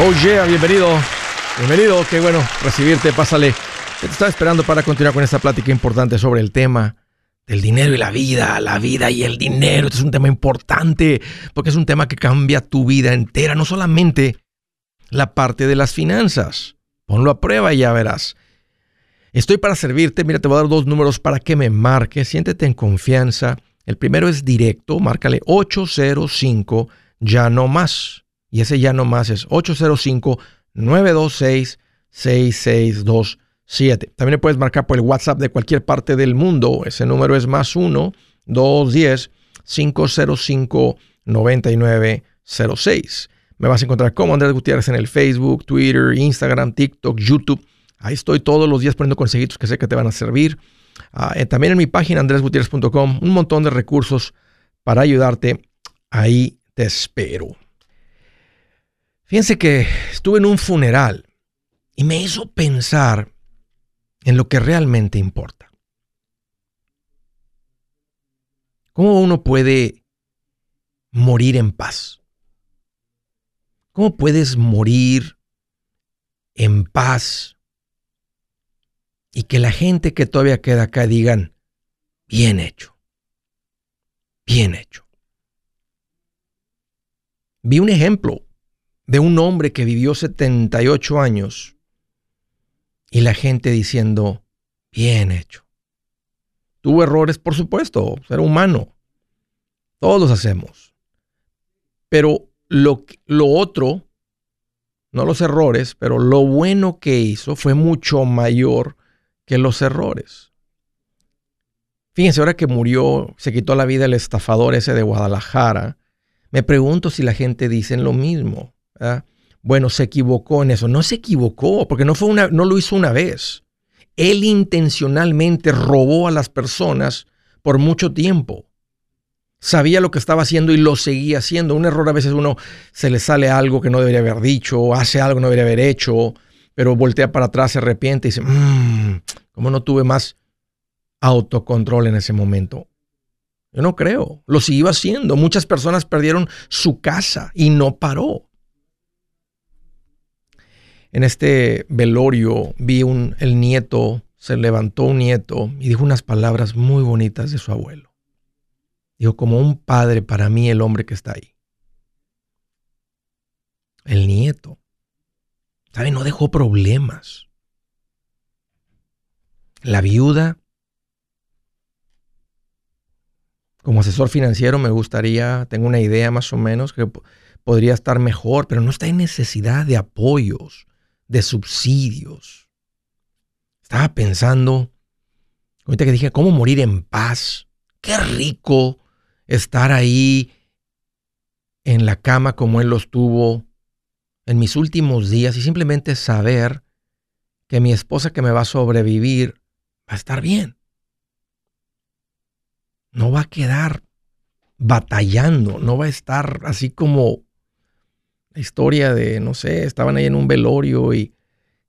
Oh yeah, bienvenido. Bienvenido, qué bueno recibirte, pásale. Te estaba esperando para continuar con esta plática importante sobre el tema del dinero y la vida, la vida y el dinero. Este es un tema importante porque es un tema que cambia tu vida entera, no solamente la parte de las finanzas. Ponlo a prueba y ya verás. Estoy para servirte. Mira, te voy a dar dos números para que me marques. Siéntete en confianza. El primero es directo. Márcale 805 ya no más. Y ese ya no más es 805-926-6627. También le puedes marcar por el WhatsApp de cualquier parte del mundo. Ese número es más 1-210-505-9906. Me vas a encontrar como Andrés Gutiérrez en el Facebook, Twitter, Instagram, TikTok, YouTube. Ahí estoy todos los días poniendo consejitos que sé que te van a servir. Ah, eh, también en mi página andresgutierrez.com, un montón de recursos para ayudarte. Ahí te espero. Fíjense que estuve en un funeral y me hizo pensar en lo que realmente importa. ¿Cómo uno puede morir en paz? ¿Cómo puedes morir en paz y que la gente que todavía queda acá digan, bien hecho, bien hecho? Vi un ejemplo de un hombre que vivió 78 años y la gente diciendo, bien hecho. Tuvo errores, por supuesto, ser humano. Todos los hacemos. Pero lo, lo otro, no los errores, pero lo bueno que hizo fue mucho mayor que los errores. Fíjense, ahora que murió, se quitó la vida el estafador ese de Guadalajara, me pregunto si la gente dice lo mismo. Bueno, se equivocó en eso. No se equivocó, porque no, fue una, no lo hizo una vez. Él intencionalmente robó a las personas por mucho tiempo. Sabía lo que estaba haciendo y lo seguía haciendo. Un error a veces uno se le sale algo que no debería haber dicho, hace algo que no debería haber hecho, pero voltea para atrás, se arrepiente y dice, mmm, ¿cómo no tuve más autocontrol en ese momento? Yo no creo. Lo siguió haciendo. Muchas personas perdieron su casa y no paró en este velorio vi un, el nieto, se levantó un nieto y dijo unas palabras muy bonitas de su abuelo. Dijo, como un padre para mí el hombre que está ahí. El nieto. ¿Sabe? No dejó problemas. La viuda. Como asesor financiero me gustaría, tengo una idea más o menos que podría estar mejor, pero no está en necesidad de apoyos de subsidios. Estaba pensando, ahorita que dije, ¿cómo morir en paz? Qué rico estar ahí en la cama como él lo estuvo en mis últimos días y simplemente saber que mi esposa que me va a sobrevivir va a estar bien. No va a quedar batallando, no va a estar así como la historia de, no sé, estaban ahí en un velorio y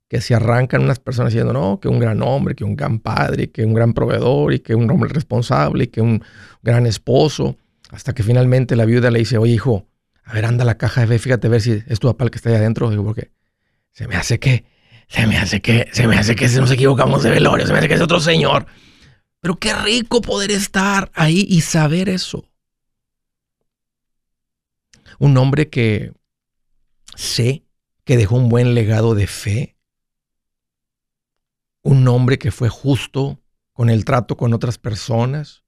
que se arrancan unas personas diciendo, no, que un gran hombre, que un gran padre, que un gran proveedor y que un hombre responsable y que un gran esposo, hasta que finalmente la viuda le dice, oye hijo, a ver, anda la caja de fe, fíjate a ver si es tu papá que está ahí adentro, digo, porque se me hace que, se me hace que, se me hace que nos equivocamos de velorio, se me hace que es otro señor. Pero qué rico poder estar ahí y saber eso. Un hombre que Sé que dejó un buen legado de fe. Un hombre que fue justo con el trato con otras personas.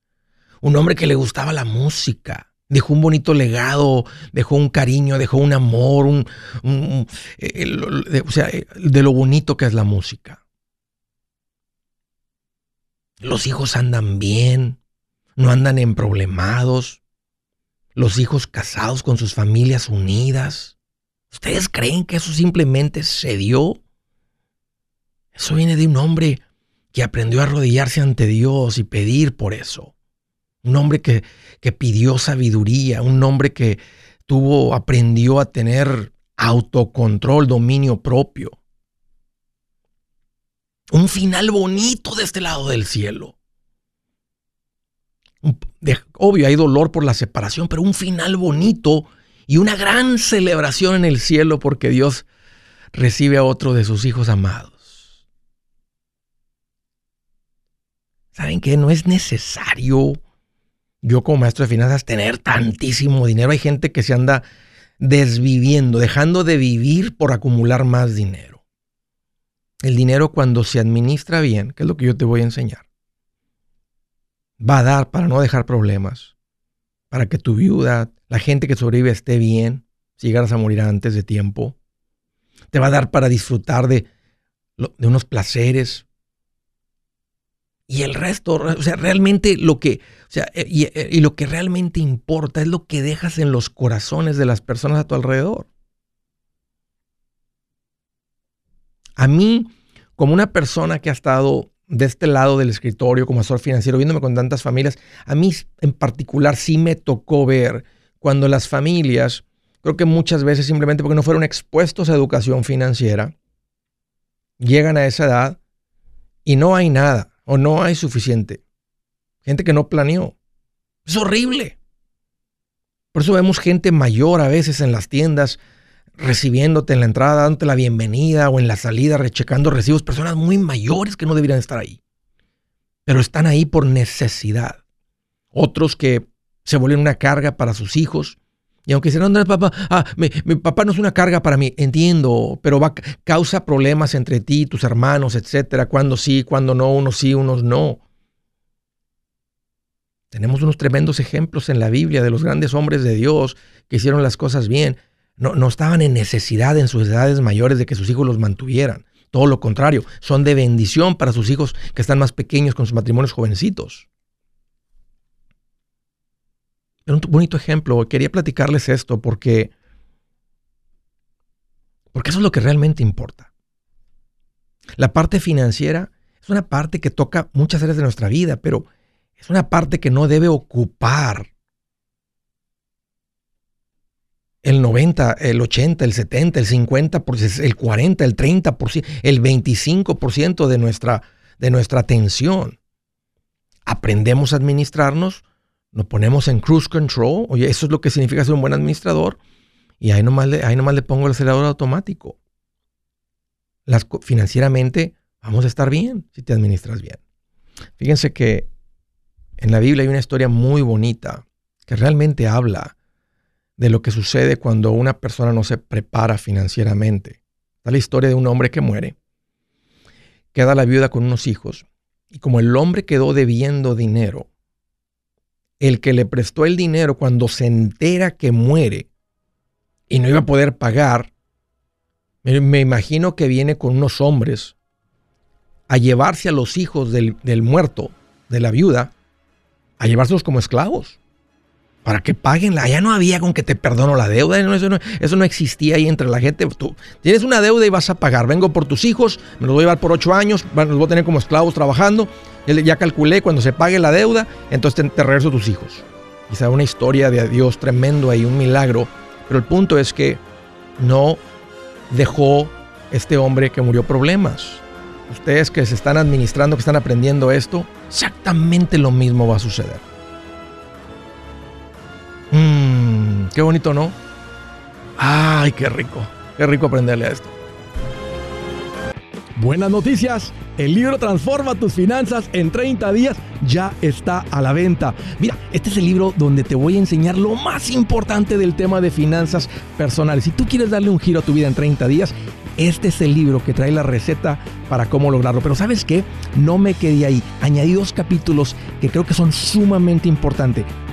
Un hombre que le gustaba la música. Dejó un bonito legado, dejó un cariño, dejó un amor, un, o sea, de lo bonito que es la música. Los hijos andan bien, no andan en problemados. Los hijos casados con sus familias unidas. ¿Ustedes creen que eso simplemente se dio? Eso viene de un hombre que aprendió a arrodillarse ante Dios y pedir por eso. Un hombre que, que pidió sabiduría, un hombre que tuvo, aprendió a tener autocontrol, dominio propio. Un final bonito de este lado del cielo. obvio, hay dolor por la separación, pero un final bonito y una gran celebración en el cielo porque Dios recibe a otro de sus hijos amados. ¿Saben qué? No es necesario yo como maestro de finanzas tener tantísimo dinero. Hay gente que se anda desviviendo, dejando de vivir por acumular más dinero. El dinero cuando se administra bien, que es lo que yo te voy a enseñar, va a dar para no dejar problemas, para que tu viuda, la gente que sobrevive esté bien, si llegaras a morir antes de tiempo. Te va a dar para disfrutar de, unos placeres, y el resto, o sea, realmente lo que, o sea, eh, eh, y, lo que realmente importa es lo que dejas en los corazones de las personas a tu alrededor. A mí, como una persona que ha estado de este lado del escritorio como asesor financiero, viéndome con tantas familias, a mí en particular sí me tocó ver cuando las familias, creo que muchas veces simplemente porque no fueron expuestos a educación financiera, llegan a esa edad y no hay nada o no hay suficiente. Gente que no planeó. Es horrible. Por eso vemos gente mayor a veces en las tiendas recibiéndote en la entrada, dándote la bienvenida o en la salida, rechecando recibos. Personas muy mayores que no deberían estar ahí. Pero están ahí por necesidad. Otros que se vuelven una carga para sus hijos y aunque dicen, no, papá, ah, mi, papá no es una carga para mí, entiendo, pero va, causa problemas entre ti, tus hermanos, etcétera, cuando sí, cuando no, unos sí, unos no. Tenemos unos tremendos ejemplos en la Biblia de los grandes hombres de Dios que hicieron las cosas bien. No, no estaban en necesidad en sus edades mayores de que sus hijos los mantuvieran. Todo lo contrario, son de bendición para sus hijos que están más pequeños con sus matrimonios jovencitos un bonito ejemplo. Quería platicarles esto porque, porque eso es lo que realmente importa. La parte financiera es una parte que toca muchas áreas de nuestra vida, pero es una parte que no debe ocupar el 90, el 80, el 70, el 50, el 40, el 30%, el 25% de nuestra, de nuestra atención. Aprendemos a administrarnos nos ponemos en cruise control. Oye, eso es lo que significa ser un buen administrador. Y ahí nomás le, ahí nomás le pongo el acelerador automático. Las, financieramente vamos a estar bien si te administras bien. Fíjense que en la Biblia hay una historia muy bonita que realmente habla de lo que sucede cuando una persona no se prepara financieramente. Está la historia de un hombre que muere, queda la viuda con unos hijos, y como el hombre quedó debiendo dinero, el que le prestó el dinero cuando se entera que muere y no iba a poder pagar, me, imagino que viene con unos hombres a llevarse a los hijos del, del muerto, de la viuda, a llevárselos como esclavos para que paguen. Allá no había con que te perdono la deuda. Eso no, eso no, existía ahí entre la gente. Tú tienes una deuda y vas a pagar. Vengo por tus hijos, me los voy a llevar por ocho años, los voy a tener como esclavos trabajando. Ya calculé cuando se pague la deuda, entonces te, regreso a tus hijos. Quizá una historia de Dios tremendo ahí, un milagro. Pero el punto es que no dejó este hombre que murió problemas. Ustedes que se están administrando, que están aprendiendo esto, exactamente lo mismo va a suceder. Mmm, qué bonito, ¿no? Ay, qué rico. Qué rico aprenderle a esto. Buenas noticias. El libro Transforma tus finanzas en 30 días ya está a la venta. Mira, este es el libro donde te voy a enseñar lo más importante del tema de finanzas personales. Si tú quieres darle un giro a tu vida en 30 días, este es el libro que trae la receta para cómo lograrlo. Pero sabes qué? No me quedé ahí. Añadí dos capítulos que creo que son sumamente importantes.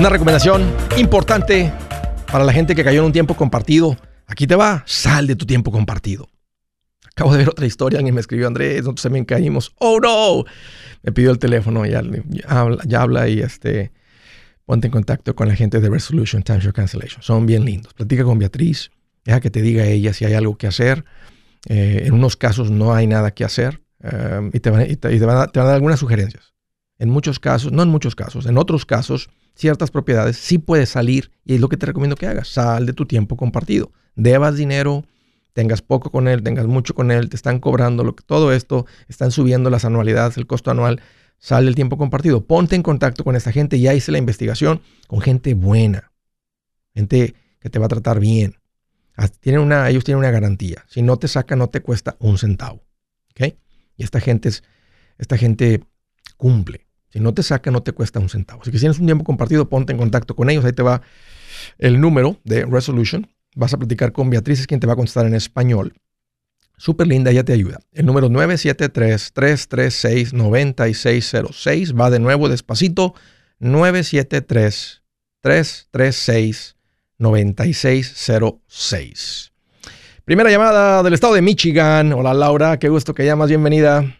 Una recomendación importante para la gente que cayó en un tiempo compartido. Aquí te va, sal de tu tiempo compartido. Acabo de ver otra historia, alguien me escribió, Andrés, nosotros también caímos. Oh no, me pidió el teléfono, ya, habla, y este, ponte en contacto con la gente de Resolution Timeshare Cancellation. Son bien lindos. Platica con Beatriz, deja que te diga ella si hay algo que hacer. Eh, en unos casos no hay nada que hacer eh, y, te van, y te van a, te van a dar algunas sugerencias. En muchos casos, no en muchos casos, en otros casos ciertas propiedades, sí puedes salir y es lo que te recomiendo que hagas. Sal de tu tiempo compartido. Debas dinero, tengas poco con él, tengas mucho con él, te están cobrando lo que, todo esto, están subiendo las anualidades, el costo anual. Sal del tiempo compartido. Ponte en contacto con esta gente. Ya hice la investigación con gente buena, gente que te va a tratar bien. Tienen una, ellos tienen una garantía. Si no te saca, no te cuesta un centavo. ¿Ok? Y esta gente, es, esta gente cumple. Si no te saca, no te cuesta un centavo. Si tienes un tiempo compartido, ponte en contacto con ellos. Ahí te va el número de Resolution. Vas a platicar con Beatriz, es quien te va a contestar en español. Súper linda, ella te ayuda. El número 973-336-9606. Va de nuevo despacito. 973-336-9606. Primera llamada del estado de Michigan. Hola Laura, qué gusto que llamas, bienvenida.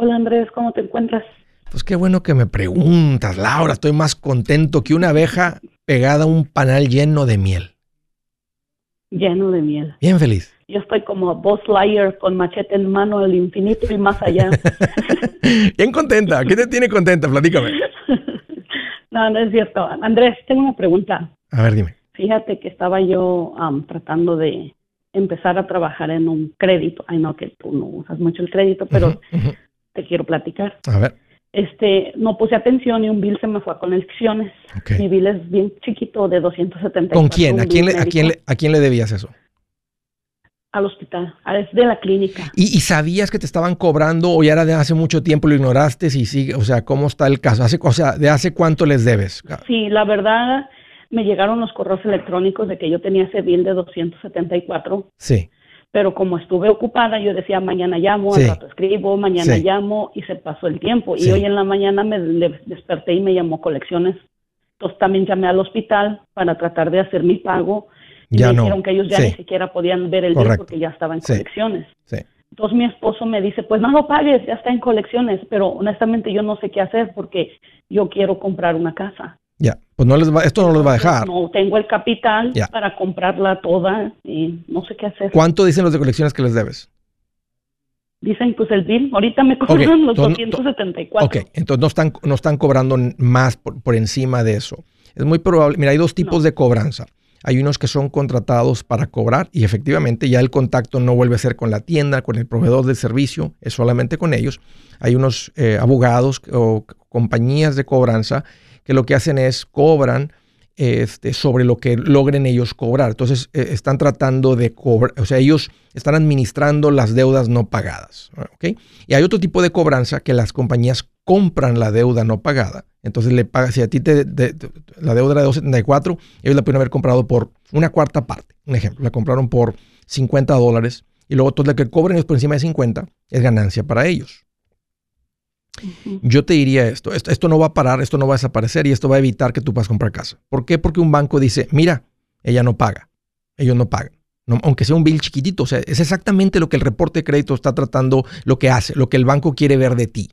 Hola Andrés, ¿cómo te encuentras? Pues qué bueno que me preguntas, Laura. Estoy más contento que una abeja pegada a un panal lleno de miel. Lleno de miel. Bien feliz. Yo estoy como Boss Liar con machete en mano al infinito y más allá. Bien contenta. ¿Qué te tiene contenta? Platícame. no, no es cierto. Andrés, tengo una pregunta. A ver, dime. Fíjate que estaba yo um, tratando de empezar a trabajar en un crédito. Ay, no, que tú no usas mucho el crédito, pero uh -huh, uh -huh. Te quiero platicar. A ver. Este, no puse atención y un bill se me fue a conexiones. Okay. Mi bill es bien chiquito, de 270. ¿Con quién? ¿A quién, le, a, quién le, ¿A quién le debías eso? Al hospital, es de la clínica. ¿Y, ¿Y, sabías que te estaban cobrando o ya era de hace mucho tiempo lo ignoraste? Y sigue, o sea, ¿cómo está el caso? Hace, o sea, ¿de hace cuánto les debes? Sí, la verdad, me llegaron los correos electrónicos de que yo tenía ese bill de 274. Sí. Pero como estuve ocupada, yo decía, mañana llamo, Sí. al rato escribo, mañana Sí. llamo, y se pasó el tiempo. Sí. Y hoy en la mañana me desperté y me llamó colecciones. Entonces también llamé al hospital para tratar de hacer mi pago. Y Ya me no. dijeron que ellos ya ni siquiera podían ver el bill Correcto. porque ya estaba en colecciones. Entonces mi esposo me dice, pues no lo pagues, ya está en colecciones, pero honestamente yo no sé qué hacer porque yo quiero comprar una casa. Ya. Pues no les va, esto no los va a dejar. No tengo el capital para comprarla toda y no sé qué hacer. ¿Cuánto dicen los de colecciones que les debes? Dicen, pues el bill, ahorita me cobran los to- to- 274. Ok, entonces no están, no están cobrando más por, por encima de eso. Es muy probable, mira, hay dos tipos No. de cobranza. Hay unos que son contratados para cobrar y efectivamente ya el contacto no vuelve a ser con la tienda, con el proveedor del servicio, es solamente con ellos. Hay unos eh, abogados o compañías de cobranza que lo que hacen es cobran este, sobre lo que logren ellos cobrar. Entonces eh, están tratando de cobrar, o sea, ellos están administrando las deudas no pagadas. ¿ok? Y hay otro tipo de cobranza que las compañías compran la deuda no pagada. Entonces le pagas, si a ti te, de- de- la deuda era de 274, ellos la pueden haber comprado por una cuarta parte. Un ejemplo, la compraron por 50 dólares y luego todo lo que cobren ellos por encima de 50 es ganancia para ellos. Yo te diría esto, esto, esto no va a parar, esto no va a desaparecer y esto va a evitar que tú puedas comprar casa. ¿Por qué? Porque un banco dice, mira, ella no paga, ellos no pagan. aunque sea un bill chiquitito. O sea, es exactamente lo que el reporte de crédito está tratando, lo que hace, lo que el banco quiere ver de ti.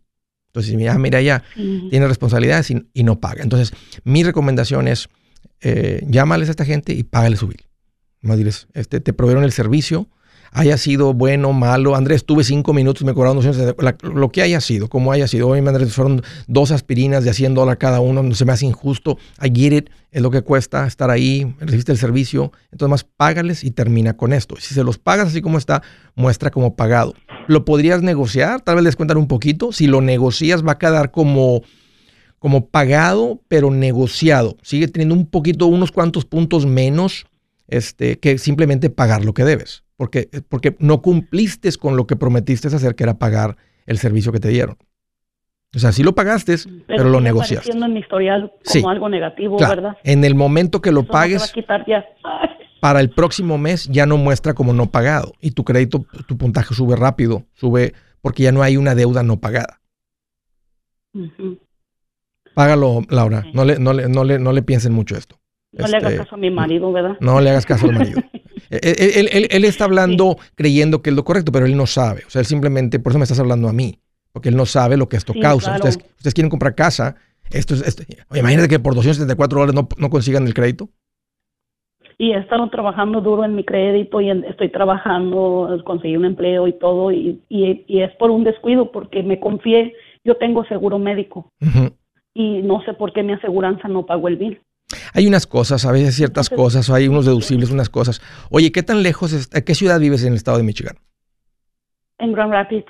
Entonces, mira, mira, ya tiene responsabilidades y, no paga. Entonces, mi recomendación es, eh, llámales a esta gente y págale su bill. Más diles, este, te proveyeron el servicio, haya sido bueno, malo. Andrés, tuve cinco minutos, me cobraron 200, lo que haya sido, como haya sido. Hoy, Andrés, fueron dos aspirinas de 100 dólares cada uno, no se me hace injusto. I get it, es lo que cuesta estar ahí, recibiste el servicio. Entonces, más págales y termina con esto. Si se los pagas así como está, muestra como pagado. Lo podrías negociar, tal vez les cuentan un poquito. Si lo negocias, va a quedar como como pagado, pero negociado. Sigue teniendo un poquito, unos cuantos puntos menos este, que simplemente pagar lo que debes porque, porque no cumpliste con lo que prometiste hacer, que era pagar el servicio que te dieron. O sea, sí lo pagaste, pero, lo negociaste. en mi historial como algo negativo, ¿verdad? En el momento que lo pagues, para el próximo mes ya no muestra como no pagado y tu crédito, tu puntaje sube rápido, sube porque ya no hay una deuda no pagada. Págalo, Laura. No, le, no, le, no, le, no le piensen mucho esto. No le hagas este, caso a mi marido, ¿verdad? No le hagas caso al marido. Él, está hablando creyendo que es lo correcto, pero él no sabe. O sea, él simplemente, por eso me estás hablando a mí, porque él no sabe lo que esto causa. Ustedes, ustedes, quieren comprar casa. Esto es, imagínate que por 274 dólares no, no consigan el crédito. Y he estado trabajando duro en mi crédito y estoy trabajando, conseguí un empleo y todo, y, y, es por un descuido, porque me confié, yo tengo seguro médico. Y no sé por qué mi aseguranza no pagó el bill. Hay unas cosas, a veces ciertas cosas, hay unos deducibles, unas cosas. Oye, ¿qué tan lejos, está, qué ciudad vives en el estado de Michigan? En Grand Rapids.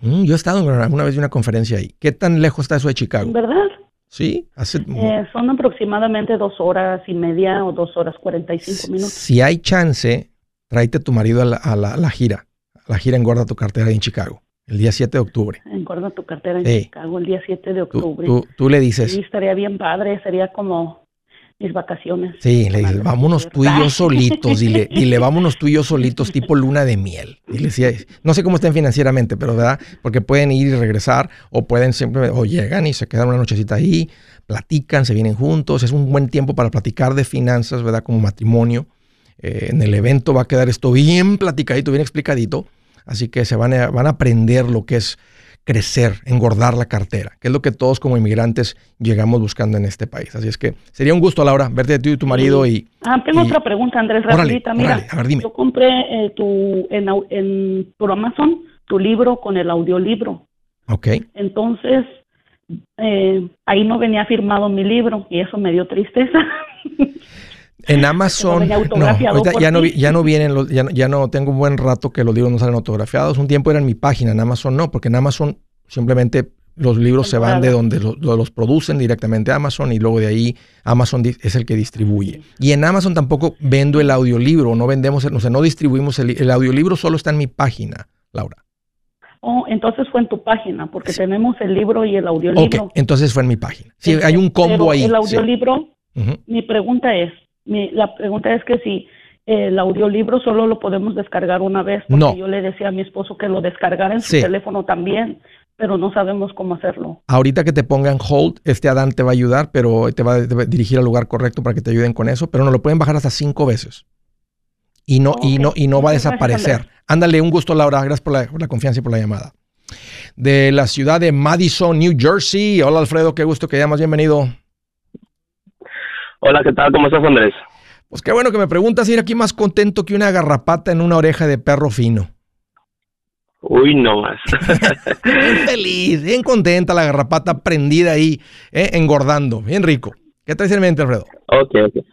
Mm, yo he estado en Grand Rapids, una vez de una conferencia ahí. ¿Qué tan lejos está eso de Chicago? ¿Verdad? Sí, hace... Eh, son aproximadamente dos horas y media o dos horas cuarenta y cinco minutos. Si hay chance, tráete a tu marido a la, gira. la gira engorda tu cartera en Chicago. El día 7 de octubre. Engorda tu cartera en Chicago el día 7 de octubre. Tú, le dices. Sí, estaría bien padre, sería como mis vacaciones. Sí, le dices, vámonos tú y yo solitos, dile, dile, vámonos tú y yo solitos, tipo luna de miel. Dile, sí, no sé cómo estén financieramente, pero ¿verdad? Porque pueden ir y regresar, o pueden siempre, o llegan y se quedan una nochecita ahí, platican, se vienen juntos, es un buen tiempo para platicar de finanzas, ¿verdad? Como matrimonio. Eh, en el evento va a quedar esto bien platicadito, bien explicadito, así que se van a, van a aprender lo que es crecer, engordar la cartera, que es lo que todos como inmigrantes llegamos buscando en este país. Así es que sería un gusto, Laura, verte tú y tu marido y... Ah, tengo otra pregunta, Andrés, rapidita. Mira, yo compré eh, tu, en, en, por Amazon tu libro con el audiolibro. Ok. Entonces, eh, ahí no venía firmado mi libro y eso me dio tristeza. En Amazon, no, ya no, ya no vienen, los, ya, ya, no, tengo un buen rato que los libros no salen autografiados. Un tiempo era en mi página, en Amazon no, porque en Amazon simplemente los libros se van de donde los, producen directamente a Amazon y luego de ahí Amazon es el que distribuye. Y en Amazon tampoco vendo el audiolibro, no vendemos, o sea, no distribuimos el, el audiolibro, solo está en mi página, Laura. Oh, entonces fue en tu página, porque tenemos el libro y el audiolibro. Ok, entonces fue en mi página. Sí, hay un combo ahí. El audiolibro, mi pregunta es, la pregunta es que si el audiolibro solo lo podemos descargar una vez, porque yo le decía a mi esposo que lo descargara en su teléfono también, pero no sabemos cómo hacerlo. Ahorita que te pongan hold, este Adán te va a ayudar, pero te va, a dirigir al lugar correcto para que te ayuden con eso, pero no lo pueden bajar hasta cinco veces. Y no, y no, y no va a desaparecer. Ándale, un gusto, Laura. Gracias por la, por la confianza y por la llamada. De la ciudad de Madison, New Jersey. Hola, Alfredo, qué gusto que llamas. Bienvenido. Hola, ¿qué tal? ¿Cómo estás, Andrés? Pues qué bueno que me preguntas, ir aquí más contento que una garrapata en una oreja de perro fino. Uy, no más. bien feliz, bien contenta la garrapata prendida ahí, eh, engordando, bien rico. ¿Qué traes en mente, Alfredo? Ok, ok.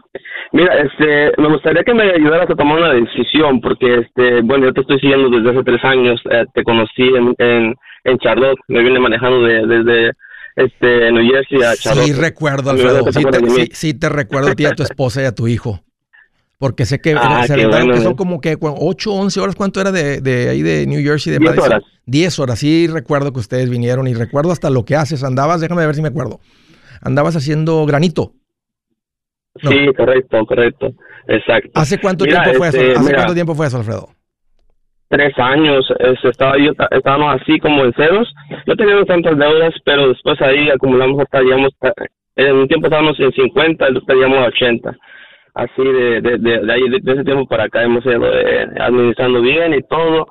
Mira, este, me gustaría que me ayudaras a tomar una decisión, porque, este, bueno, yo te estoy siguiendo desde hace tres años, eh, te conocí en, en, en, Charlotte, me vine manejando desde este, New Jersey a Charlotte. Sí, recuerdo, Alfredo. Sí te, sí, te, recuerdo a ti, a tu esposa y a tu hijo. Porque sé que, ah, se que son como que 8, 11 horas. ¿Cuánto era de, de ahí de New Jersey? De 10 horas. 10 horas. Sí, recuerdo que ustedes vinieron y recuerdo hasta lo que haces. Andabas, déjame ver si me acuerdo. Andabas haciendo granito. Sí, correcto, correcto. Exacto. ¿Hace cuánto tiempo fue eso? Este, ¿Hace cuánto tiempo fue eso, Alfredo? Tres años, estaba yo, estábamos así como en ceros. No teníamos tantas deudas, pero después ahí acumulamos hasta, digamos, en un tiempo estábamos en 50, después llegamos a 80. así de, de, de, ahí, de, ese tiempo para acá hemos ido eh, administrando bien y todo.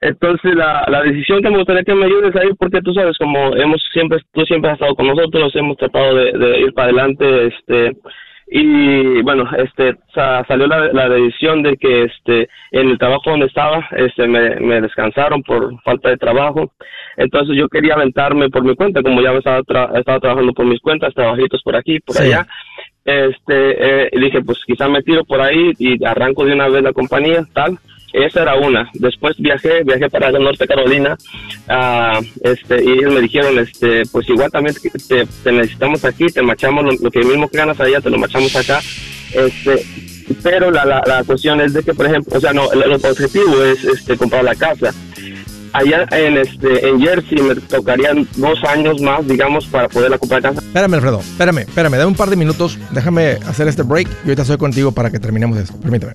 Entonces la, la decisión que me gustaría que me ayudes ahí, porque tú sabes, como hemos siempre, tú siempre has estado con nosotros, hemos tratado de ir para adelante, este, y bueno este salió la, la decisión de que este en el trabajo donde estaba este me, me descansaron por falta de trabajo. Entonces yo quería aventarme por mi cuenta como ya estaba estaba trabajando por mis cuentas trabajitos por aquí por allá. Este eh, dije pues quizá me tiro por ahí y arranco de una vez la compañía tal esa era una. Después viajé, viajé para Norte Carolina, uh, y ellos me dijeron, este, pues igual también te, necesitamos aquí, te machamos lo, que mismo que ganas allá, te lo machamos acá. Este, pero la, la, la cuestión es de que, por ejemplo, o sea, no, el, objetivo es este, comprar la casa. Allá en este en Jersey me tocarían dos años más, digamos, para poder comprar casa. Espérame, Alfredo, espérame, espérame, dame un par de minutos, déjame hacer este break y ahorita estoy contigo para que terminemos esto. Permíteme.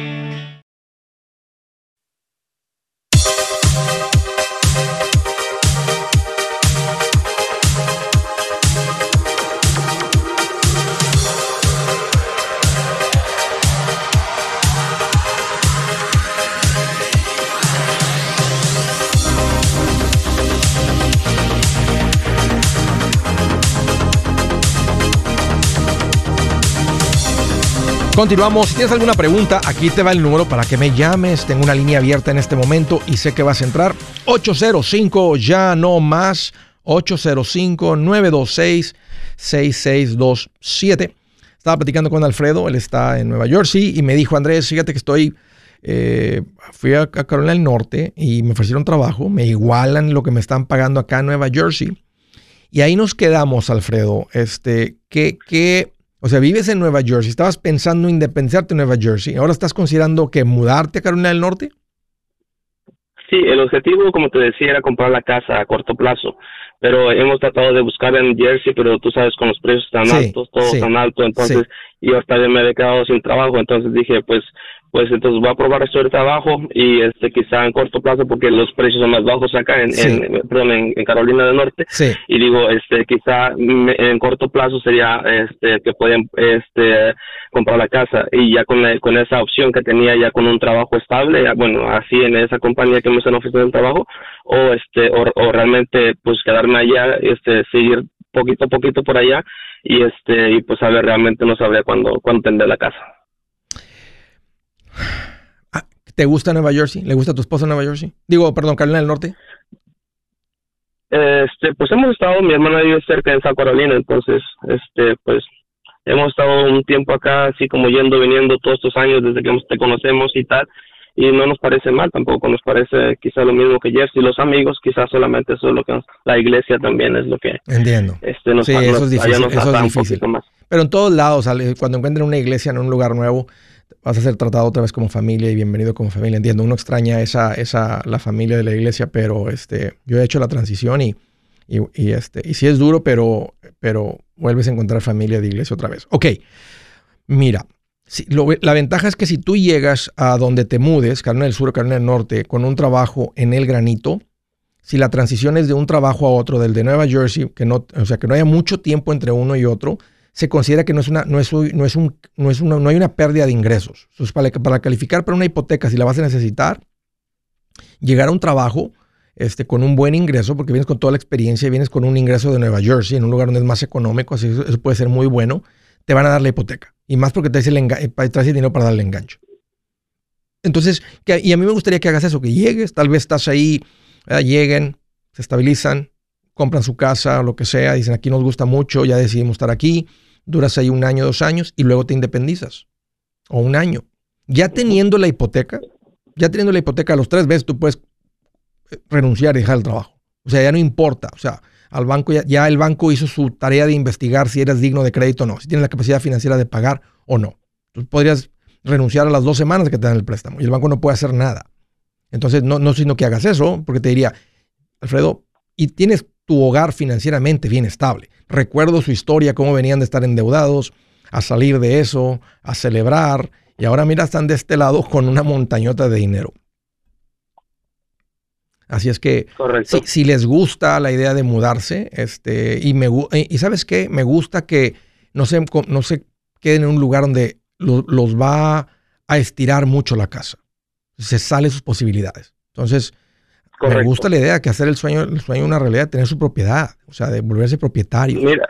Continuamos. Si tienes alguna pregunta, aquí te va el número para que me llames. Tengo una línea abierta en este momento y sé que vas a entrar. 805 ya no más. 805-926-6627. Estaba platicando con Alfredo, él está en Nueva Jersey y me dijo, Andrés, fíjate que estoy, eh, fui a, Carolina del Norte y me ofrecieron trabajo, me igualan lo que me están pagando acá en Nueva Jersey. Y ahí nos quedamos, Alfredo. Este, ¿qué, qué, o sea, vives en Nueva Jersey, estabas pensando independizarte en Nueva Jersey, ahora estás considerando que mudarte a Carolina del Norte. Sí, el objetivo, como te decía, era comprar la casa a corto plazo, pero hemos tratado de buscar en Jersey, pero tú sabes, con los precios tan altos, todo tan alto, entonces yo hasta me había quedado sin trabajo, entonces dije, pues pues entonces voy a probar esto de trabajo y este quizá en corto plazo porque los precios son más bajos acá en, en perdón en, Carolina del Norte. Y digo este quizá en corto plazo sería este que pueden este comprar la casa. Y ya con con esa opción que tenía ya con un trabajo estable bueno así en esa compañía que me están ofreciendo el trabajo o este o, o realmente pues quedarme allá este seguir poquito a poquito por allá y este y pues a ver realmente no sabría cuándo cuándo tendré la casa ¿Te gusta Nueva Jersey? ¿Le gusta a tu esposa Nueva Jersey? Digo, perdón, Carolina del Norte. Este, pues hemos estado, mi hermana vive cerca de San Carolina, entonces, este, pues hemos estado un tiempo acá, así como yendo, viniendo todos estos años desde que te conocemos y tal, y no nos parece mal tampoco, nos parece quizá lo mismo que Jersey, los amigos, quizás solamente eso es lo que la iglesia también es lo que entiendo. Este, nos, sí, eso es difícil, eso es difícil. Pero en todos lados, cuando encuentren una iglesia en un lugar nuevo, vas a ser tratado otra vez como familia y bienvenido como familia. Entiendo, uno extraña esa, esa, la familia de la iglesia, pero este, yo he hecho la transición y, y, este, y sí es duro, pero, pero vuelves a encontrar familia de iglesia otra vez. Ok, mira, la ventaja es que si tú llegas a donde te mudes, Carolina del Sur Carolina del Norte, con un trabajo en el granito, si la transición es de un trabajo a otro, del de Nueva Jersey, que no, o sea, que no haya mucho tiempo entre uno y otro, se considera que no es una, no es, no es un, no es no hay una pérdida de ingresos. Para, para calificar para una hipoteca, si la vas a necesitar, llegar a un trabajo este, con un buen ingreso, porque vienes con toda la experiencia, vienes con un ingreso de Nueva Jersey, en un lugar donde es más económico, así eso, puede ser muy bueno, te van a dar la hipoteca. Y más porque traes el, traes el dinero para darle engancho. Entonces, y a mí me gustaría que hagas eso, que llegues, tal vez estás ahí, lleguen, se estabilizan, compran su casa o lo que sea, dicen aquí nos gusta mucho, ya decidimos estar aquí, duras ahí un año, dos años y luego te independizas. O un año. Ya teniendo la hipoteca, ya teniendo la hipoteca a los tres veces, tú puedes eh, renunciar y dejar el trabajo. O sea, ya no importa. O sea, al banco ya, ya el banco hizo su tarea de investigar si eres digno de crédito o no, si tienes la capacidad financiera de pagar o no. Tú podrías renunciar a las dos semanas que te dan el préstamo y el banco no puede hacer nada. Entonces, no, no sino que hagas eso, porque te diría, Alfredo, y tienes tu hogar financieramente bien estable. Recuerdo su historia, cómo venían de estar endeudados, a salir de eso, a celebrar, y ahora mira, están de este lado con una montañota de dinero. Así es que si, les gusta la idea de mudarse, este, y me y sabes qué, me gusta que no se, no se queden en un lugar donde los va a estirar mucho la casa. Se sale sus posibilidades. Entonces, me gusta la idea que hacer el sueño, el sueño una realidad, tener su propiedad, o sea, de volverse propietario. Mira,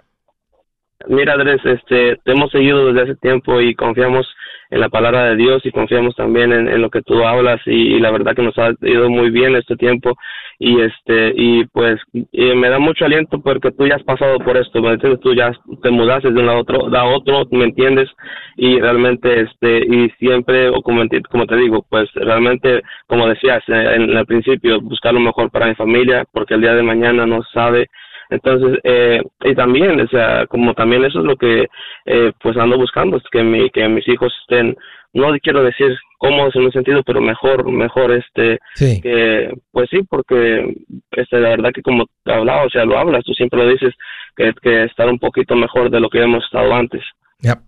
mira Andrés, este, te hemos seguido desde hace tiempo y confiamos en la palabra de Dios y confiamos también en, lo que tú hablas y, la verdad que nos ha ido muy bien este tiempo y este y pues me da mucho aliento porque tú ya has pasado por esto, ¿me entiendes? Tú ya te mudaste de un lado otro, a otro, ¿me entiendes? Y realmente este y siempre o como, te digo, pues realmente como decías eh, en el principio buscar lo mejor para mi familia porque el día de mañana no sabe entonces, eh, y también, o sea, como también eso es lo que eh, pues ando buscando, es que, mi, que mis hijos estén, no quiero decir cómodos en un sentido, pero mejor, mejor este, que, pues sí, porque este, la verdad que como te hablado, o sea, lo hablas, tú siempre lo dices, que, que estar un poquito mejor de lo que hemos estado antes. Ya.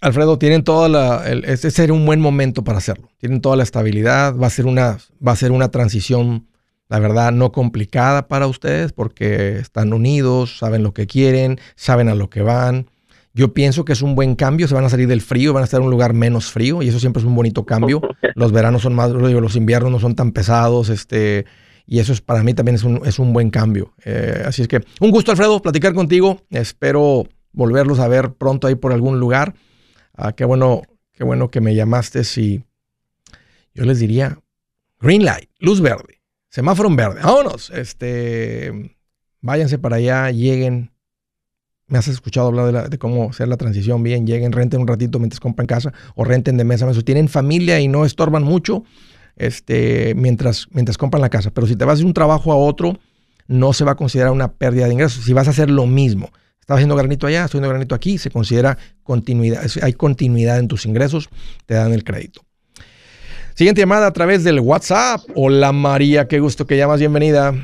Alfredo, tienen toda la, el, ese sería un buen momento para hacerlo. Tienen toda la estabilidad, va a ser una, va a ser una transición la verdad, no complicada para ustedes porque están unidos, saben lo que quieren, saben a lo que van. Yo pienso que es un buen cambio, se van a salir del frío, van a estar en un lugar menos frío y eso siempre es un bonito cambio. Los veranos son más, los inviernos no son tan pesados, este, y eso es para mí también es un, es un buen cambio. Eh, así es que un gusto, Alfredo, platicar contigo. Espero volverlos a ver pronto ahí por algún lugar. Ah, qué bueno, qué bueno que me llamaste. Y yo les diría, green light, luz verde. Semáforo en verde. Vámonos. Este, váyanse para allá, lleguen. Me has escuchado hablar de, cómo hacer la transición bien. Lleguen, renten un ratito mientras compran casa o renten de mesa a. Tienen familia y no estorban mucho este, mientras, mientras compran la casa. Pero si te vas de un trabajo a otro, no se va a considerar una pérdida de ingresos. Si vas a hacer lo mismo, estás haciendo granito allá, estoy haciendo granito aquí, se considera continuidad. Hay continuidad en tus ingresos, te dan el crédito. Siguiente llamada a través del WhatsApp. Hola María, qué gusto que llamas, bienvenida.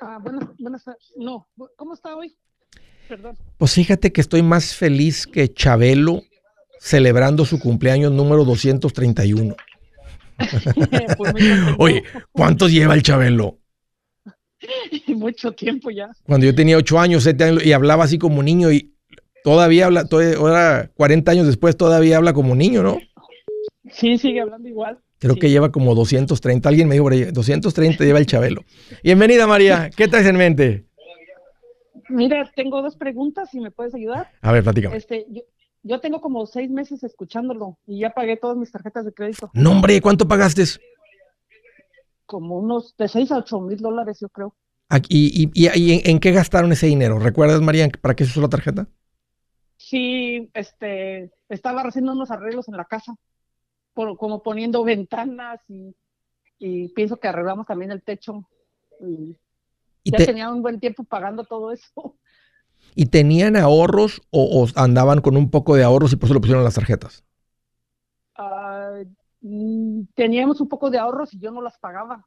Ah, buenas, buenas, no, ¿cómo está hoy? Perdón. Pues fíjate que estoy más feliz que Chabelo celebrando su cumpleaños número 231. Pues Oye, ¿cuántos lleva el Chabelo? Mucho tiempo ya. Cuando yo tenía 8 años, 7 años y hablaba así como niño y todavía habla, todavía, ahora 40 años después todavía habla como niño, ¿no? Sí, sigue hablando igual. Creo que lleva como 230. Alguien me dijo por ahí, 230 lleva el Chabelo. Bienvenida, María. ¿Qué traes en mente? Mira, tengo dos preguntas, si me puedes ayudar. A ver, platícame. Este, yo, tengo como seis meses escuchándolo y ya pagué todas mis tarjetas de crédito. No, hombre, ¿cuánto pagaste? Como unos de 6 a 8 mil dólares, yo creo. ¿Y, y, en, qué gastaron ese dinero? ¿Recuerdas, María, para qué se usó la tarjeta? Sí, este, estaba haciendo unos arreglos en la casa como poniendo ventanas y, pienso que arreglamos también el techo. Y, ya tenía un buen tiempo pagando todo eso. ¿Y tenían ahorros o, andaban con un poco de ahorros y por eso lo pusieron en las tarjetas? Ah, mm, teníamos un poco de ahorros y yo no las pagaba.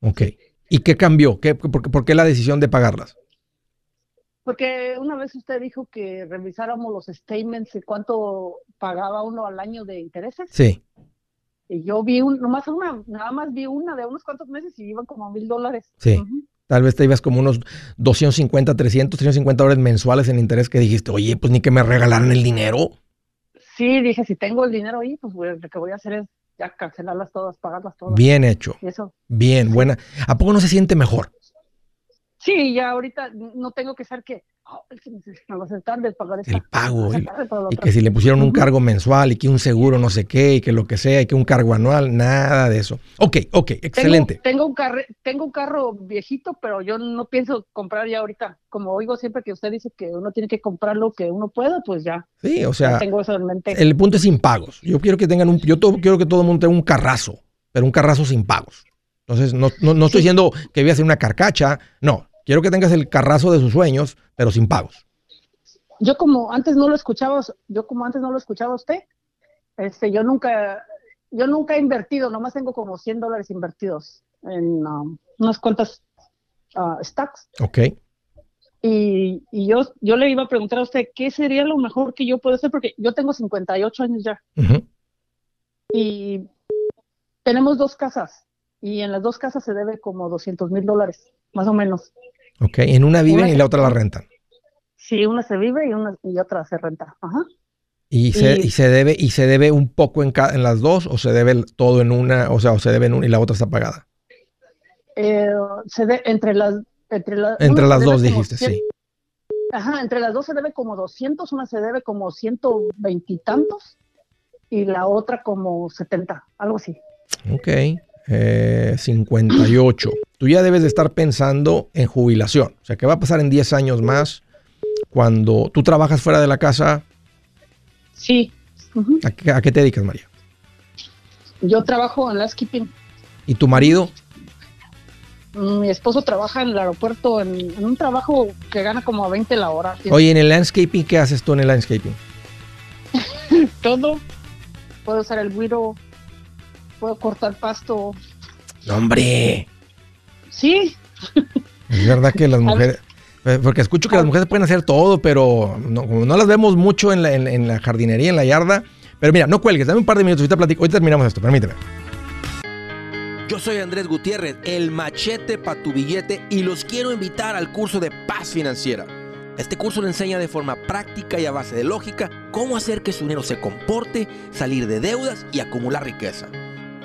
Ok. ¿Y qué cambió? ¿Qué, por, qué la decisión de pagarlas? Porque una vez usted dijo que revisáramos los statements y cuánto pagaba uno al año de intereses. Sí. Y yo vi un, nomás una, nada más vi una de unos cuantos meses y iban como mil dólares. Sí. Tal vez te ibas como unos 250, 300, 350 dólares mensuales en interés que dijiste, oye, pues ni que me regalaran el dinero. Sí, dije, si tengo el dinero ahí, pues lo que voy a hacer es ya cancelarlas todas, pagarlas todas. Bien hecho. eso. Bien, buena. ¿A poco no se siente mejor? Sí, ya ahorita no tengo que ser que El pago. y que si le pusieron un cargo mensual y que un seguro no sé qué y que lo que sea y que un cargo anual, nada de eso. Ok, ok, excelente. Tengo, un, carro, tengo un carro viejito, pero yo no pienso comprar ya ahorita. Como oigo siempre que usted dice que uno tiene que comprar lo que uno pueda, pues ya. Sí, o sea, tengo eso en mente. el punto es sin pagos. Yo quiero que tengan un, yo quiero que todo el mundo tenga un carrazo, pero un carrazo sin pagos. Entonces, no, no, estoy diciendo que voy a hacer una carcacha, no, Quiero que tengas el carrazo de sus sueños, pero sin pagos. Yo como antes no lo escuchaba, yo como antes no lo escuchaba usted, este, yo nunca, yo nunca he invertido, nomás tengo como 100 dólares invertidos en um, unas cuantas uh, stacks. Ok. Y, yo, yo le iba a preguntar a usted, ¿qué sería lo mejor que yo puedo hacer? Porque yo tengo 58 años ya. Y tenemos dos casas. Y en las dos casas se debe como 200 mil dólares, más o menos. Ok, en una viven y la otra la rentan. Sí, una se vive y, una, y otra se renta. Ajá. ¿Y se, y, se debe y se debe un poco en, en las dos o se debe todo en una, o sea, o se debe en una y la otra está pagada? Eh, se debe entre las entre, entre las dos dijiste, sí. Ajá, entre las dos se debe como 200, una se debe como 120 y tantos y la otra como 70, algo así. Ok eh, 58. Tú ya debes de estar pensando en jubilación. O sea, ¿qué va a pasar en 10 años más cuando tú trabajas fuera de la casa? Sí. ¿A, qué, te dedicas, María? Yo trabajo en landscaping. ¿Y tu marido? Mi esposo trabaja en el aeropuerto en, un trabajo que gana como a 20 la hora. Oye, en el landscaping, ¿qué haces tú en el landscaping? Todo. Puedo usar el guiro, puedo cortar pasto. ¡Hombre! Sí. Es verdad que las mujeres... Eh, porque escucho que las mujeres pueden hacer todo, pero no, como no las vemos mucho en la, en, la, jardinería, en la yarda. Pero mira, no cuelgues, dame un par de minutos, ahorita platico. Hoy terminamos esto, permíteme. Yo soy Andrés Gutiérrez, el machete para tu billete, y los quiero invitar al curso de paz financiera. Este curso le enseña de forma práctica y a base de lógica cómo hacer que su dinero se comporte, salir de deudas y acumular riqueza.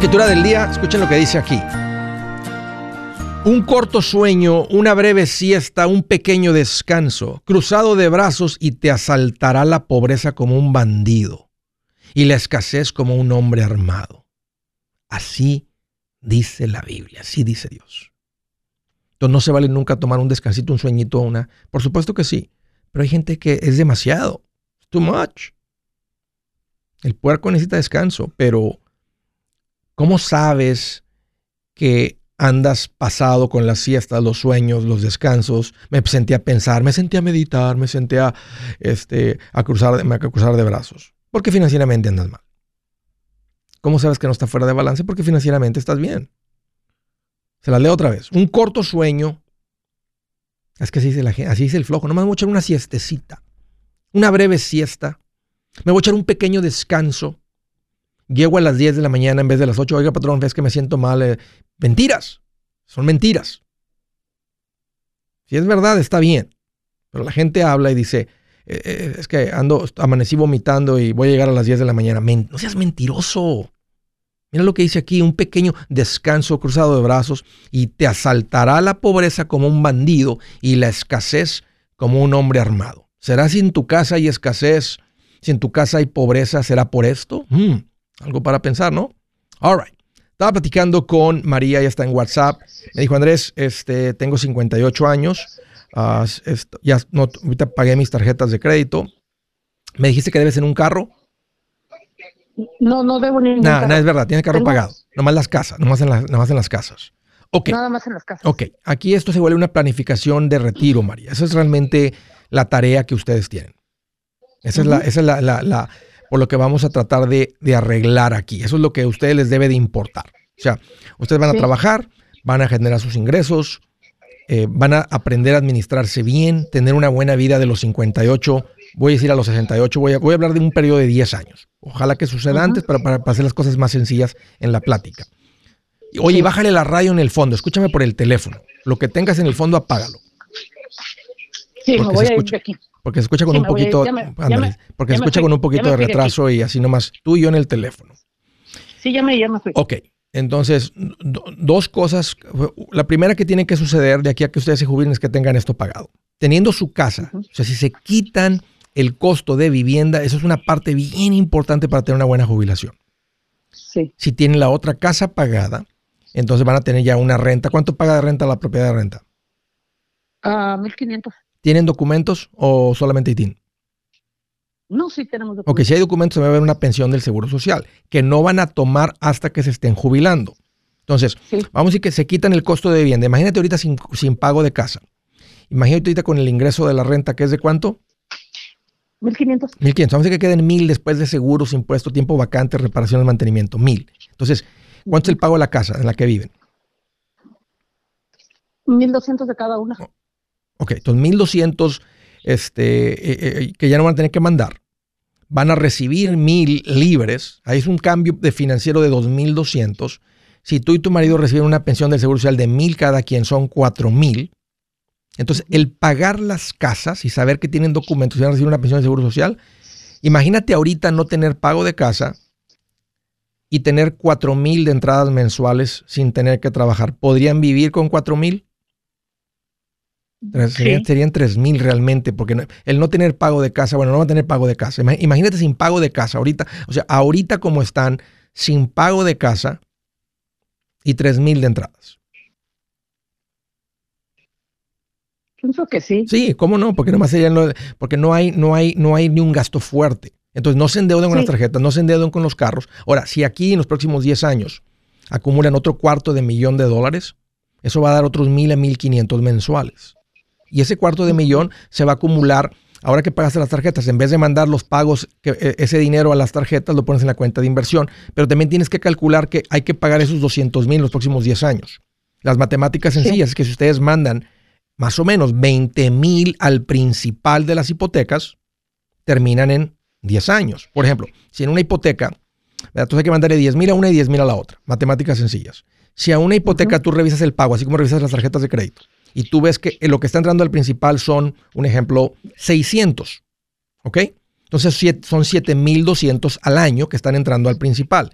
Escritura del día, escuchen lo que dice aquí. Un corto sueño, una breve siesta, un pequeño descanso, cruzado de brazos y te asaltará la pobreza como un bandido y la escasez como un hombre armado. Así dice la Biblia, así dice Dios. Entonces no se vale nunca tomar un descansito, un sueñito, una. Por supuesto que sí, pero hay gente que es demasiado, too much. El puerco necesita descanso, pero ¿Cómo sabes que andas pasado con las siestas, los sueños, los descansos? Me senté a pensar, me senté a meditar, me senté a, este, cruzar, de brazos. Porque financieramente andas mal. ¿Cómo sabes que no está fuera de balance? Porque financieramente estás bien. Se la leo otra vez. Un corto sueño. Es que así dice, la así dice el flojo. Nomás me voy a echar una siestecita. Una breve siesta. Me voy a echar un pequeño descanso. Llego a las 10 de la mañana en vez de las 8. Oiga, patrón, ves que me siento mal. Eh, mentiras. Son mentiras. Si es verdad, está bien. Pero la gente habla y dice, eh, eh, es que ando, amanecí vomitando y voy a llegar a las 10 de la mañana. no seas mentiroso. Mira lo que dice aquí, un pequeño descanso cruzado de brazos y te asaltará la pobreza como un bandido y la escasez como un hombre armado. ¿Será si en tu casa hay escasez, si en tu casa hay pobreza, será por esto? Mm. Algo para pensar, ¿no? All right. Estaba platicando con María, ya está en WhatsApp. Me dijo, Andrés, este, tengo 58 años. ah, esto- ya no, ahorita pagué mis tarjetas de crédito. Me dijiste que debes en un carro. No, no debo ningún Nada, carro. nada, es verdad, tiene carro Tengo- pagado. Nomás las casas, nomás en, las- nomás en las casas. Ok, Nada más en las casas. ok. Aquí esto se vuelve una planificación de retiro, María. Esa es realmente la tarea que ustedes tienen. Esa es la, esa es la, la- la- por lo que vamos a tratar de, de arreglar aquí. Eso es lo que a ustedes les debe de importar. O sea, ustedes van a Sí. trabajar, van a generar sus ingresos, eh, van a aprender a administrarse bien, tener una buena vida de los 58, voy a decir a los 68, voy a, voy a hablar de un periodo de 10 años. Ojalá que suceda antes para, para- para hacer las cosas más sencillas en la plática. Oye, Sí. bájale la radio en el fondo, escúchame por el teléfono. Lo que tengas en el fondo, apágalo. Sí, me voy a ir de aquí. Porque se escucha con Sí, un a poquito, me- me- porque se escucha fui, con un poquito de aquí. retraso y así nomás tú y yo en el teléfono. Sí, ya me, ya me fui. Ok, entonces, do- dos cosas. La primera que tiene que suceder de aquí a que ustedes se jubilen es que tengan esto pagado. Teniendo su casa, o sea, si se quitan el costo de vivienda, eso es una parte bien importante para tener una buena jubilación. Sí. Si tienen la otra casa pagada, entonces van a tener ya una renta. ¿Cuánto paga de renta la propiedad de renta? Ah, 1500. ¿Tienen documentos o solamente ITIN? No, sí tenemos Ok, documentos. si hay documentos, se va a ver una pensión del Seguro Social, que no van a tomar hasta que se estén jubilando. Entonces, Sí. vamos a decir que se quitan el costo de vivienda. Imagínate ahorita sin, sin pago de casa. Imagínate ahorita con el ingreso de la renta, que es de cuánto? 1500. 1500. Vamos a decir que queden mil después de seguros, impuestos, tiempo vacante, reparaciones, mantenimiento. Mil. Entonces, ¿cuánto es el pago de la casa en la que viven? 1200 de cada una. Ok, entonces 1200 este, eh, eh, que ya no van a tener que mandar. Van a recibir mil libres. Ahí es un cambio de financiero de 2200. Si tú y tu marido reciben una pensión del Seguro Social de mil cada quien, son cuatro mil. Entonces, el pagar las casas y saber que tienen documentos y van a recibir una pensión del Seguro Social, imagínate ahorita no tener pago de casa y tener cuatro mil de entradas mensuales sin tener que trabajar. ¿Podrían vivir con cuatro mil? Tres- Serían, Sí. serían 3 mil realmente, porque no- el no tener pago de casa, bueno, no va a tener pago de casa. Ima- Imagínate sin pago de casa ahorita, o sea, ahorita como están, sin pago de casa y 3 mil de entradas. Pienso que sí. Sí, ¿cómo no? Porque nomás serían lo- porque no hay, no hay, no hay ni un gasto fuerte. Entonces no se endeuden con las tarjetas, no se endeuden con los carros. Ahora, si aquí en los próximos 10 años acumulan otro cuarto de millón de dólares, eso va a dar otros mil a mil quinientos mensuales. Y ese cuarto de millón se va a acumular. Ahora que pagaste las tarjetas, en vez de mandar los pagos, que, eh, ese dinero a las tarjetas lo pones en la cuenta de inversión, pero también tienes que calcular que hay que pagar esos 200 mil en los próximos 10 años. Las matemáticas Sí. sencillas es que si ustedes mandan más o menos 20 mil al principal de las hipotecas, terminan en 10 años. Por ejemplo, si en una hipoteca, entonces hay que mandarle 10 mil a una y 10 mil a la otra. Matemáticas sencillas. Si a una hipoteca tú revisas el pago, así como revisas las tarjetas de crédito, y tú ves que lo que está entrando al principal son, un ejemplo, 600, ¿ok? Entonces son 7,200 al año que están entrando al principal.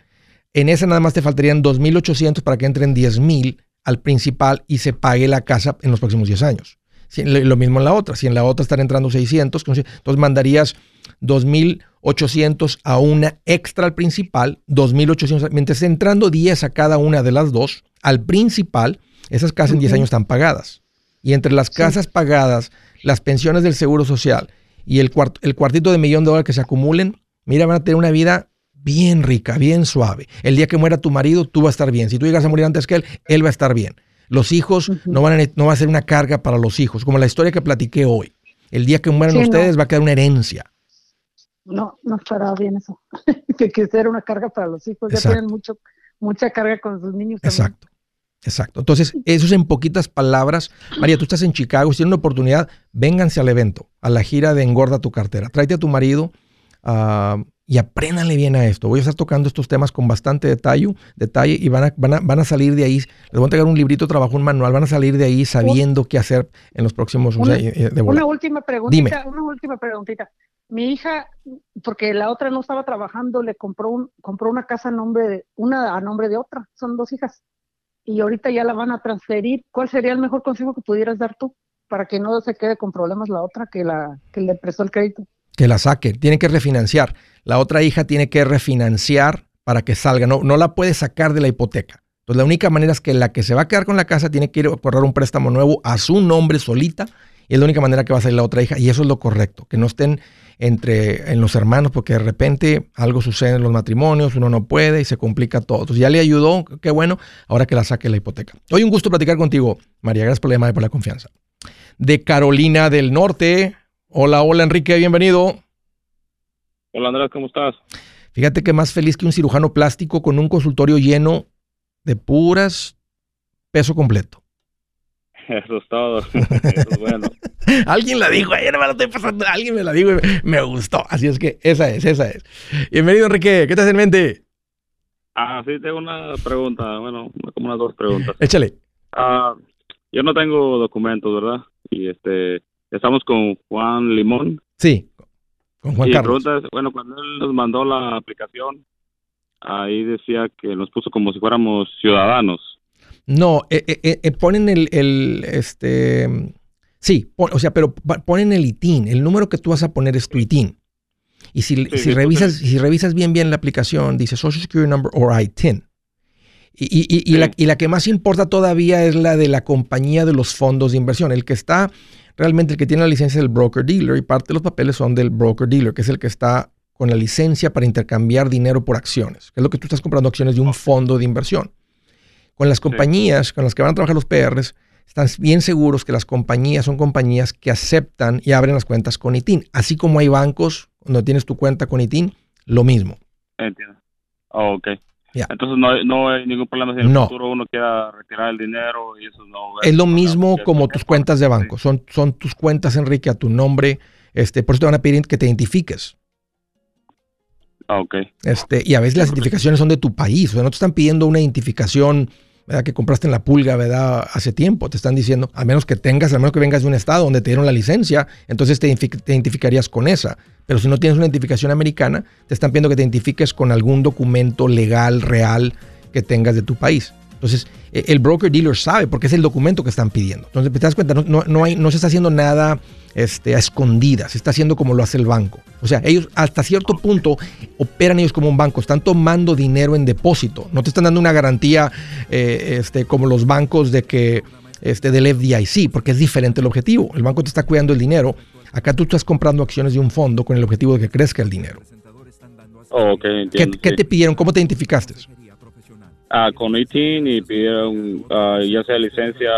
En esa nada más te faltarían 2,800 para que entren 10,000 al principal y se pague la casa en los próximos 10 años. Si- lo mismo en la otra. Si en la otra están entrando 600, entonces mandarías 2,800 a una extra al principal, 2,800, mientras entrando 10 a cada una de las dos, al principal, esas casas en 10 Ujú. años están pagadas. Y entre las casas pagadas, las pensiones del Seguro Social y el, cuart- el cuartito de millón de dólares que se acumulen, mira, van a tener una vida bien rica, bien suave. El día que muera tu marido, tú vas a estar bien. Si tú llegas a morir antes que él, él va a estar bien. Los hijos no, van a, no va a ser una carga para los hijos, como la historia que platiqué hoy. El día que mueran Sí, no. ustedes va a quedar una herencia. No, no estará bien eso. que, que una carga para los hijos. Ya tienen mucho, mucha carga con sus niños también. Exacto. Exacto. Entonces, eso es en poquitas palabras. María, tú estás en Chicago, si tienen una oportunidad, vénganse al evento, a la gira de Engorda tu cartera. Tráete a tu marido ah, y apréndanle bien a esto. Voy a estar tocando estos temas con bastante detalle, detalle y van a, van, a, van a salir de ahí. Les voy a entregar un librito, trabajo, un manual. Van a salir de ahí sabiendo qué hacer en los próximos o sea, Una- eh, de Una última preguntita, una última preguntita. Mi hija, porque la otra no estaba trabajando, le compró un, compró una casa a nombre de, una a nombre de otra, son dos hijas. Y ahorita ya la van a transferir. ¿Cuál sería el mejor consejo que pudieras dar tú para que no se quede con problemas la otra que la que le prestó el crédito? Que la saque. Tiene que refinanciar. La otra hija tiene que refinanciar para que salga, no, no la puede sacar de la hipoteca. Entonces la única manera es que la que se va a quedar con la casa tiene que ir a correr un préstamo nuevo a su nombre solita y es la única manera que va a salir la otra hija y eso es lo correcto, que no estén entre en los hermanos porque de repente algo sucede en los matrimonios, uno no puede y se complica todo. Entonces ya le ayudó, qué bueno, ahora que la saque la hipoteca. Hoy un gusto platicar contigo, María, gracias por la llamada y por la confianza. De Carolina del Norte. Hola, hola Enrique, bienvenido. Hola Andrés, ¿cómo estás? Fíjate que más feliz que un cirujano plástico con un consultorio lleno de puras peso completo. Eso es todo. Eso es bueno. Alguien la dijo, ayer me lo estoy pasando, alguien me la dijo y me gustó. Así es que esa es, esa es. Bienvenido, Enrique. ¿Qué te hace en mente? Ah, sí, tengo una pregunta. Bueno, como unas dos preguntas. Échale. Ah, yo no tengo documentos, ¿verdad? Y este, estamos con Juan Limón. Sí, con Juan y Carlos. pregunta es, bueno, cuando él nos mandó la aplicación, ahí decía que nos puso como si fuéramos ciudadanos. No, eh, eh, eh, ponen el, el, este, sí, pon- o sea, pero ponen el ITIN, el número que tú vas a poner es tu ITIN. Y si, revisas, si revisas bien bien la aplicación, dice Social Security Number or ITIN. Y, y- y- la, y la que más importa todavía es la de la compañía de los fondos de inversión. El que está, realmente el que tiene la licencia es el broker dealer y parte de los papeles son del broker dealer, que es el que está con la licencia para intercambiar dinero por acciones, que es lo que tú estás comprando acciones de un fondo de inversión. Con las compañías con las que van a trabajar los PRs, están bien seguros que las compañías son compañías que aceptan y abren las cuentas con ITIN. Así como hay bancos donde tienes tu cuenta con ITIN, lo mismo. Entiendo. Oh, ok. Entonces no hay, no hay ningún problema si en el No. futuro uno quiera retirar el dinero y eso no. Es lo no, mismo como tus cuentas de banco. Son, son tus cuentas, Enrique, a tu nombre. Este, por eso te van a pedir que te identifiques. Ah, ok. Este, y a veces las identificaciones son de tu país. O sea, no te están pidiendo una identificación ¿verdad? que compraste en la pulga ¿verdad? hace tiempo. Te están diciendo, a menos que tengas, a menos que vengas de un estado donde te dieron la licencia, entonces te, te identificarías con esa. Pero si no tienes una identificación americana, te están pidiendo que te identifiques con algún documento legal, real, que tengas de tu país. Entonces, e- el broker dealer sabe porque es el documento que están pidiendo. Entonces, te das cuenta, no, no, no hay, no se está haciendo nada este, a escondidas, se está haciendo como lo hace el banco. O sea, ellos hasta cierto punto operan ellos como un banco, están tomando dinero en depósito, no te están dando una garantía eh, este, como los bancos de que este, del FDIC, porque es diferente el objetivo. El banco te está cuidando el dinero, acá tú estás comprando acciones de un fondo con el objetivo de que crezca el dinero. Oh, ¿Qué, entiendo. qué sí. te pidieron? ¿Cómo te identificaste? Ah, con ITIN y pidieron ah, ya sea licencia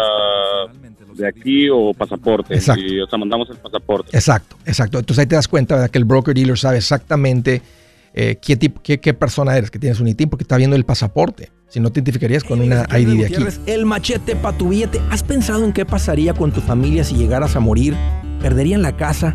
de aquí o pasaporte. Exacto. Y, o sea, mandamos el pasaporte. Exacto, exacto. Entonces ahí te das cuenta ¿verdad? que el broker dealer sabe exactamente eh, qué, tipo, qué, qué persona eres, que tienes un ITIN, porque está viendo el pasaporte. Si no te identificarías con una ID de aquí. El machete para tu billete. ¿Has pensado en qué pasaría con tu familia si llegaras a morir? ¿Perderían la casa?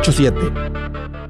87